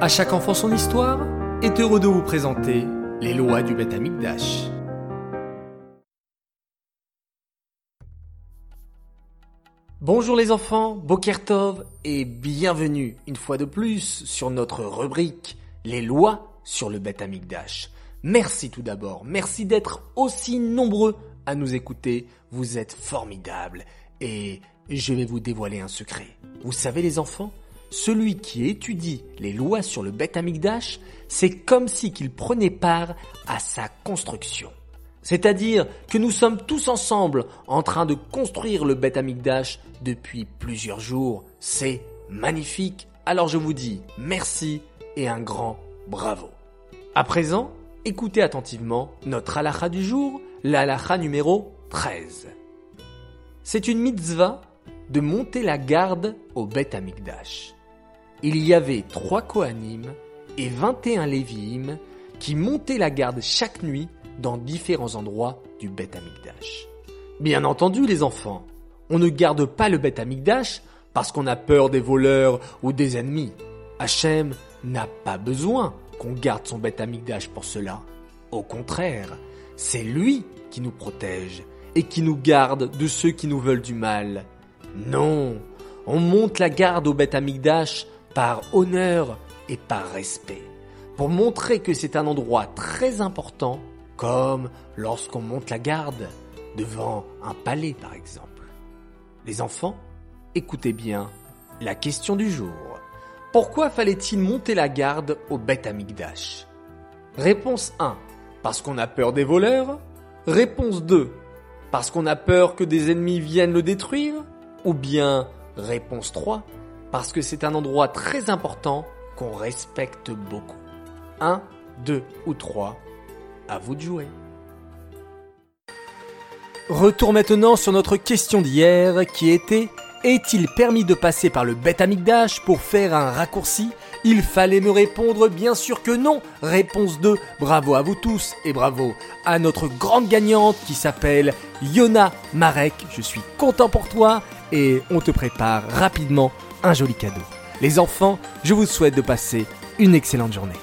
À chaque enfant son histoire est heureux de vous présenter les lois du Beth. Bonjour les enfants, Bokertov et bienvenue une fois de plus sur notre rubrique Les lois sur le Beth. Merci tout d'abord, merci d'être aussi nombreux à nous écouter, vous êtes formidables et je vais vous dévoiler un secret. Vous savez les enfants, celui qui étudie les lois sur le Beth Amikdash, c'est comme si qu'il prenait part à sa construction. C'est-à-dire que nous sommes tous ensemble en train de construire le Beth Amikdash depuis plusieurs jours. C'est magnifique. Alors je vous dis merci et un grand bravo. À présent, écoutez attentivement notre halakha du jour, l'halakha numéro 13. C'est une mitzvah de monter la garde au Beth Amikdash il y avait trois Kohanim et 21 Lévi'im qui montaient la garde chaque nuit dans différents endroits du Beth Amikdash. Bien entendu, les enfants, on ne garde pas le Beth Amikdash parce qu'on a peur des voleurs ou des ennemis. Hachem n'a pas besoin qu'on garde son Beth Amikdash pour cela. Au contraire, c'est lui qui nous protège et qui nous garde de ceux qui nous veulent du mal. Non, on monte la garde au Beth Amikdash par honneur et par respect, pour montrer que c'est un endroit très important, comme lorsqu'on monte la garde devant un palais par exemple. Les enfants, écoutez bien la question du jour. Pourquoi fallait-il monter la garde au Beth Amikdash? Réponse 1. Parce qu'on a peur des voleurs Réponse 2. Parce qu'on a peur que des ennemis viennent le détruire Ou bien réponse 3 parce que c'est un endroit très important qu'on respecte beaucoup. Un, deux ou trois, à vous de jouer. Retour maintenant sur notre question d'hier qui était Est-il permis de passer par le Beth Amikdash pour faire un raccourci? Il fallait me répondre bien sûr que non. Réponse 2. Bravo à vous tous et bravo à notre grande gagnante qui s'appelle Yona Marek. Je suis content pour toi et on te prépare rapidement un joli cadeau. Les enfants, je vous souhaite de passer une excellente journée.